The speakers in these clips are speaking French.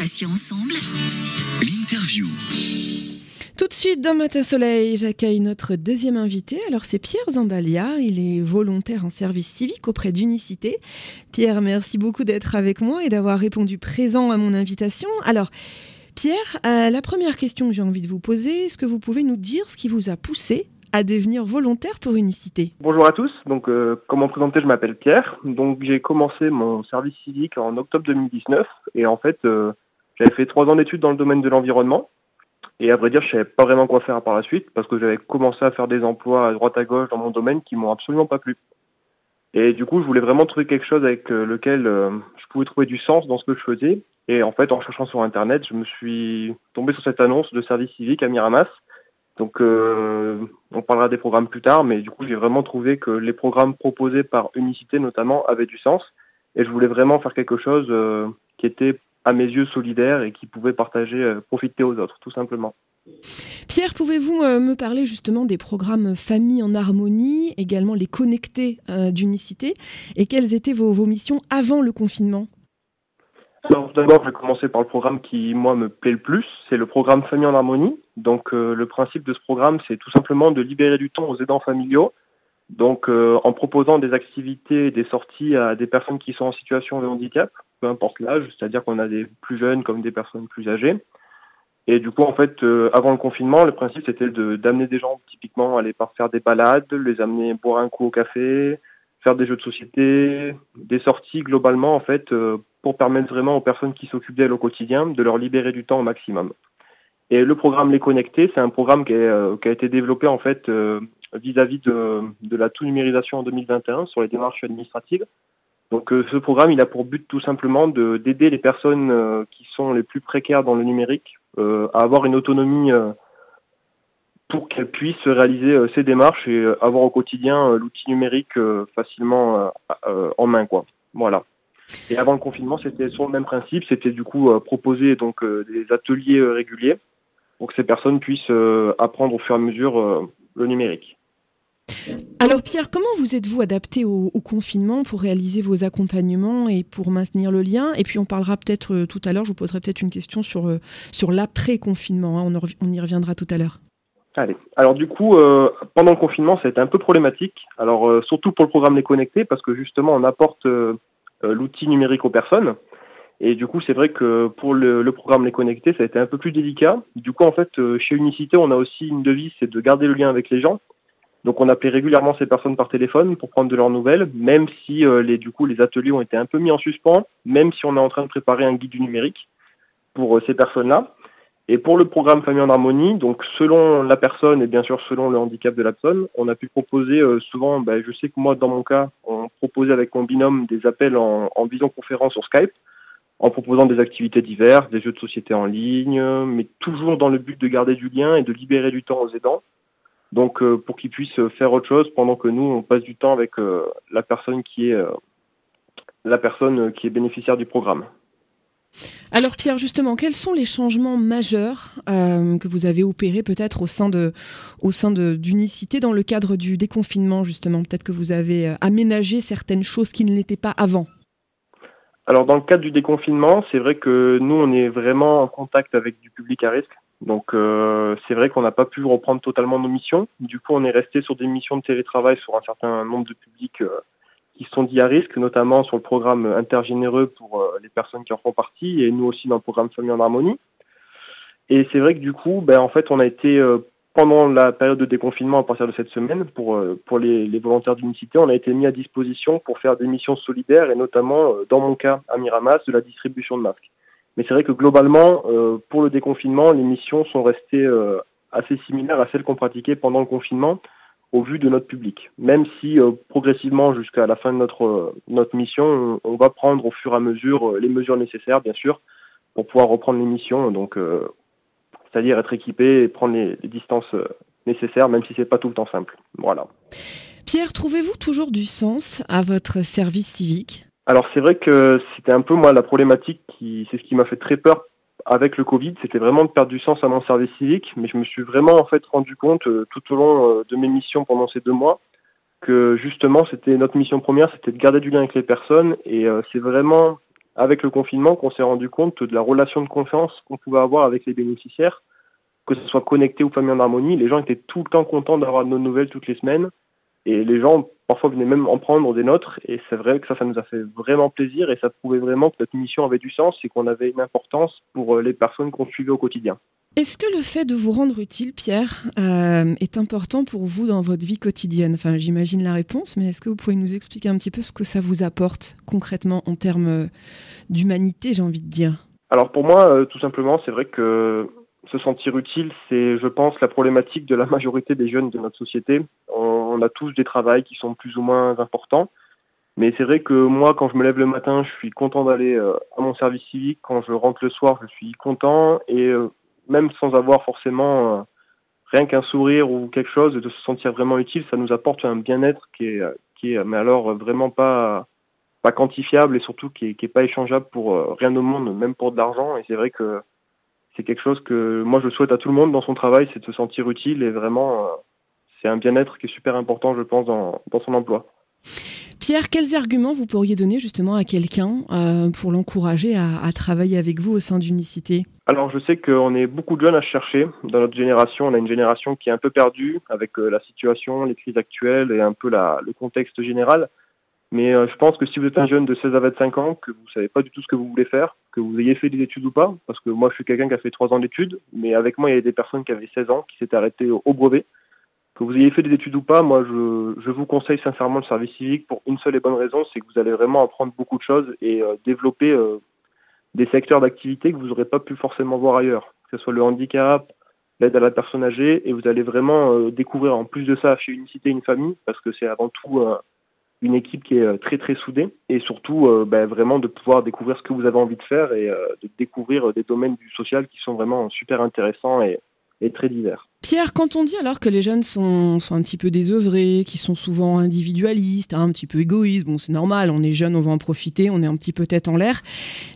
passions ensemble. L'interview. Tout de suite dans Matin Soleil, j'accueille notre deuxième invité. Alors c'est Pierre Zambalia, il est volontaire en service civique auprès d'Unicité. Pierre, merci beaucoup d'être avec moi et d'avoir répondu présent à mon invitation. Alors Pierre, euh, la première question que j'ai envie de vous poser, est-ce que vous pouvez nous dire ce qui vous a poussé à devenir volontaire pour Unicité? Bonjour à tous. Donc, euh, comment présenter Je m'appelle Pierre. Donc, j'ai commencé mon service civique en octobre 2019 et en fait, euh, j'avais fait trois ans d'études dans le domaine de l'environnement. Et à vrai dire, je savais pas vraiment quoi faire par la suite parce que j'avais commencé à faire des emplois à droite à gauche dans mon domaine qui m'ont absolument pas plu. Et du coup, je voulais vraiment trouver quelque chose avec euh, lequel je pouvais trouver du sens dans ce que je faisais. Et en fait, en cherchant sur Internet, je me suis tombé sur cette annonce de service civique à Miramas donc, euh, on parlera des programmes plus tard, mais du coup, j'ai vraiment trouvé que les programmes proposés par Unicité, notamment, avaient du sens. Et je voulais vraiment faire quelque chose euh, qui était, à mes yeux, solidaire et qui pouvait partager, euh, profiter aux autres, tout simplement. Pierre, pouvez-vous me parler justement des programmes Famille en harmonie, également les connectés d'Unicité, et quelles étaient vos, vos missions avant le confinement? Alors d'abord, je vais commencer par le programme qui, moi, me plaît le plus. C'est le programme Famille en Harmonie. Donc euh, le principe de ce programme, c'est tout simplement de libérer du temps aux aidants familiaux. Donc euh, en proposant des activités, des sorties à des personnes qui sont en situation de handicap, peu importe l'âge, c'est-à-dire qu'on a des plus jeunes comme des personnes plus âgées. Et du coup, en fait, euh, avant le confinement, le principe c'était de d'amener des gens typiquement aller par faire des balades, les amener boire un coup au café, faire des jeux de société, des sorties globalement en fait pour permettre vraiment aux personnes qui s'occupent d'elles au quotidien de leur libérer du temps au maximum. Et le programme Les Connectés, c'est un programme qui, euh, qui, a été développé en fait euh, vis-à-vis de, de, la tout numérisation en 2021 sur les démarches administratives. Donc euh, ce programme, il a pour but tout simplement d'aider les personnes qui sont les plus précaires dans le numérique à avoir une autonomie pour qu'elles puissent réaliser ces démarches et avoir au quotidien l'outil numérique facilement en main, quoi. Voilà. Et avant le confinement, c'était sur le même principe, c'était du coup proposer donc des ateliers réguliers pour que ces personnes puissent apprendre au fur et à mesure le numérique. Alors Pierre, comment vous êtes-vous adapté au, confinement pour réaliser vos accompagnements et pour maintenir le lien? Et puis on parlera peut-être tout à l'heure, je vous poserai peut-être une question sur, sur l'après-confinement, hein, on, y reviendra tout à l'heure. Allez, alors du coup, pendant le confinement, ça a été un peu problématique, alors surtout pour le programme Les Connectés, parce que justement on apporte euh, l'outil numérique aux personnes. Et du coup, c'est vrai que pour le, le, programme Les Connectés, ça a été un peu plus délicat. Du coup, en fait, euh, chez Unicité, on a aussi une devise, c'est de garder le lien avec les gens. Donc, on appelait régulièrement ces personnes par téléphone pour prendre de leurs nouvelles, même si euh, les, du coup, les ateliers ont été un peu mis en suspens, même si on est en train de préparer un guide du numérique pour ces personnes-là. Et pour le programme Famille en Harmonie, donc selon la personne et bien sûr selon le handicap de la personne, on a pu proposer euh, souvent, ben, je sais que moi dans mon cas, on proposait avec mon binôme des appels en, en visioconférence sur Skype, en proposant des activités diverses, des jeux de société en ligne, mais toujours dans le but de garder du lien et de libérer du temps aux aidants. Donc euh, pour qu'ils puissent faire autre chose pendant que nous on passe du temps avec euh, la personne qui est la personne qui est bénéficiaire du programme. Alors Pierre, justement, quels sont les changements majeurs euh, que vous avez opérés peut-être au sein de, au sein d'Unicité dans le cadre du déconfinement justement? Peut-être que vous avez euh, aménagé certaines choses qui ne l'étaient pas avant. Alors dans le cadre du déconfinement, c'est vrai que nous on est vraiment en contact avec du public à risque. Donc euh, c'est vrai qu'on n'a pas pu reprendre totalement nos missions. Du coup on est resté sur des missions de télétravail sur un certain nombre de publics qui sont dits à risque, notamment sur le programme intergénéreux pour euh, les personnes qui en font partie, et nous aussi dans le programme Famille en Harmonie. Et c'est vrai que du coup, ben, en fait, on a été, euh, pendant la période de déconfinement à partir de cette semaine, pour, euh, pour les, les volontaires d'unicité, on a été mis à disposition pour faire des missions solidaires, et notamment, dans mon cas, à Miramas, de la distribution de masques. Mais c'est vrai que globalement, pour le déconfinement, les missions sont restées assez similaires à celles qu'on pratiquait pendant le confinement, au vu de notre public. Même si euh, progressivement jusqu'à la fin de notre, euh, notre mission, on, va prendre au fur et à mesure euh, les mesures nécessaires, bien sûr, pour pouvoir reprendre l'émission. Donc, c'est-à-dire être équipé et prendre les, les distances nécessaires, même si c'est pas tout le temps simple. Voilà. Pierre, trouvez-vous toujours du sens à votre service civique? Alors c'est vrai que c'était un peu moi la problématique qui, c'est ce qui m'a fait très peur avec le Covid, c'était vraiment de perdre du sens à mon service civique, mais je me suis vraiment en fait rendu compte euh, tout au long euh, de mes missions pendant ces deux mois que justement c'était notre mission première, c'était de garder du lien avec les personnes et euh, c'est vraiment avec le confinement qu'on s'est rendu compte de la relation de confiance qu'on pouvait avoir avec les bénéficiaires, que ce soit connecté ou famille en harmonie. Les gens étaient tout le temps contents d'avoir nos nouvelles toutes les semaines. Et les gens, parfois, venaient même en prendre des nôtres. Et c'est vrai que ça, ça nous a fait vraiment plaisir. Et ça prouvait vraiment que notre mission avait du sens et qu'on avait une importance pour euh, les personnes qu'on suivait au quotidien. Est-ce que le fait de vous rendre utile, Pierre, euh, est important pour vous dans votre vie quotidienne? Enfin, j'imagine la réponse, mais est-ce que vous pouvez nous expliquer un petit peu ce que ça vous apporte concrètement en termes euh, d'humanité, j'ai envie de dire? Alors pour moi, euh, tout simplement, c'est vrai que se sentir utile, c'est, je pense, la problématique de la majorité des jeunes de notre société. On, on a tous des travails qui sont plus ou moins importants. Mais c'est vrai que moi, quand je me lève le matin, je suis content d'aller à mon service civique. Quand je rentre le soir, je suis content. Et même sans avoir forcément euh, rien qu'un sourire ou quelque chose, de se sentir vraiment utile, ça nous apporte un bien-être qui est, qui est, mais alors vraiment pas, pas quantifiable et surtout qui est, qui est pas échangeable pour euh, rien au monde, même pour de l'argent. Et c'est vrai que c'est quelque chose que moi je souhaite à tout le monde dans son travail, c'est de se sentir utile et vraiment, euh, c'est un bien-être qui est super important, je pense, dans, dans son emploi. Pierre, quels arguments vous pourriez donner justement à quelqu'un euh, pour l'encourager à, à, travailler avec vous au sein d'Unicité Alors je sais qu'on est beaucoup de jeunes à chercher. Dans notre génération, on a une génération qui est un peu perdue avec euh, la situation, les crises actuelles et un peu la, le contexte général. Mais euh, je pense que si vous êtes un jeune de 16 à 25 ans, que vous savez pas du tout ce que vous voulez faire, que vous ayez fait des études ou pas, parce que moi je suis quelqu'un qui a fait 3 ans d'études, mais avec moi il y avait des personnes qui avaient 16 ans, qui s'étaient arrêtées au, au brevet que vous ayez fait des études ou pas, moi je, vous conseille sincèrement le service civique pour une seule et bonne raison, c'est que vous allez vraiment apprendre beaucoup de choses et euh, développer euh, des secteurs d'activité que vous n'aurez pas pu forcément voir ailleurs, que ce soit le handicap, l'aide à la personne âgée, et vous allez vraiment euh, découvrir en plus de ça chez Unicité une famille, parce que c'est avant tout une équipe qui est très très soudée, et surtout ben, vraiment de pouvoir découvrir ce que vous avez envie de faire et de découvrir des domaines du social qui sont vraiment super intéressants et, et très divers. Pierre, quand on dit alors que les jeunes sont, sont un petit peu désœuvrés, qui sont souvent individualistes, hein, un petit peu égoïstes, bon c'est normal, on est jeune, on va en profiter, on est un petit peu tête en l'air.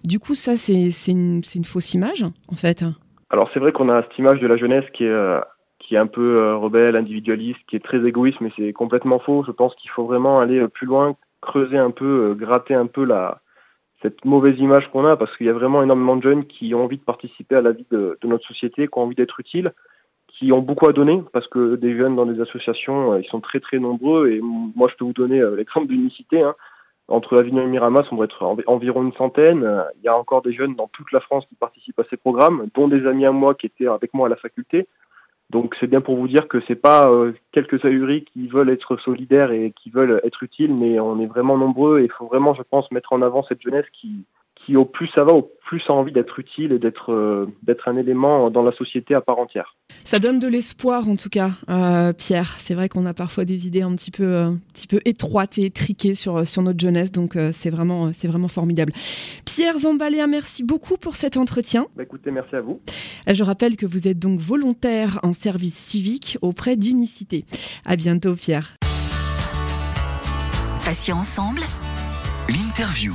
Du coup, ça c'est une, une fausse image en fait. Alors c'est vrai qu'on a cette image de la jeunesse qui est, euh, qui est un peu euh, rebelle, individualiste, qui est très égoïste, mais c'est complètement faux. Je pense qu'il faut vraiment aller euh, plus loin, creuser un peu, euh, gratter un peu la, cette mauvaise image qu'on a, parce qu'il y a vraiment énormément de jeunes qui ont envie de participer à la vie de, notre société, qui ont envie d'être utiles qui ont beaucoup à donner parce que des jeunes dans des associations, euh, ils sont très très nombreux et moi je peux vous donner euh, l'exemple d'unicité. Hein. Entre Avignon et Miramas, on doit être environ une centaine. Il y a encore des jeunes dans toute la France qui participent à ces programmes, dont des amis à moi qui étaient avec moi à la faculté. Donc c'est bien pour vous dire que c'est pas euh, quelques ahuris qui veulent être solidaires et qui veulent être utiles, mais on est vraiment nombreux et il faut vraiment, je pense, mettre en avant cette jeunesse qui, qui au plus ça va, au plus a envie d'être utile et d'être euh, d'être un élément dans la société à part entière. Ça donne de l'espoir en tout cas, euh, Pierre. C'est vrai qu'on a parfois des idées un petit peu euh, un petit peu étroites et étriquées sur sur notre jeunesse, donc euh, c'est vraiment c'est vraiment formidable. Pierre Zambaléa, merci beaucoup pour cet entretien. Bah, écoutez, merci à vous. Je rappelle que vous êtes donc volontaire en service civique auprès d'Unicité. À bientôt, Pierre. Passions ensemble. L'interview.